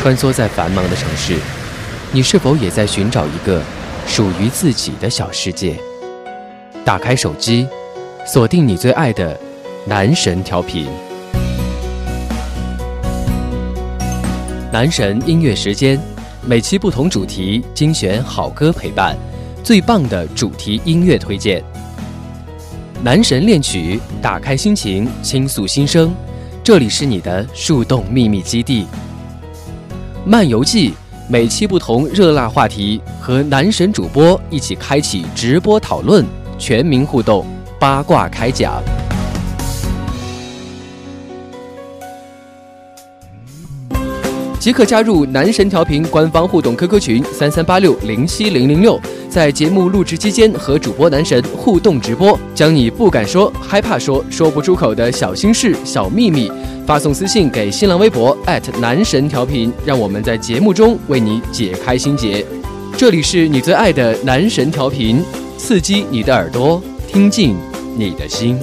穿梭在繁忙的城市，你是否也在寻找一个属于自己的小世界？打开手机，锁定你最爱的男神调频。男神音乐时间，每期不同主题精选好歌陪伴，最棒的主题音乐推荐。男神恋曲，打开心情，倾诉心声。这里是你的树洞秘密基地。漫游记，每期不同热辣话题，和男神主播一起开启直播讨论，全民互动，八卦开讲。即可加入男神调频官方互动 QQ 群三三八六零七零零六，在节目录制期间和主播男神互动直播，将你不敢说、害怕说、说不出口的小心事、小秘密发送私信给新浪微博男神调频，让我们在节目中为你解开心结。这里是你最爱的男神调频，刺激你的耳朵，听进你的心。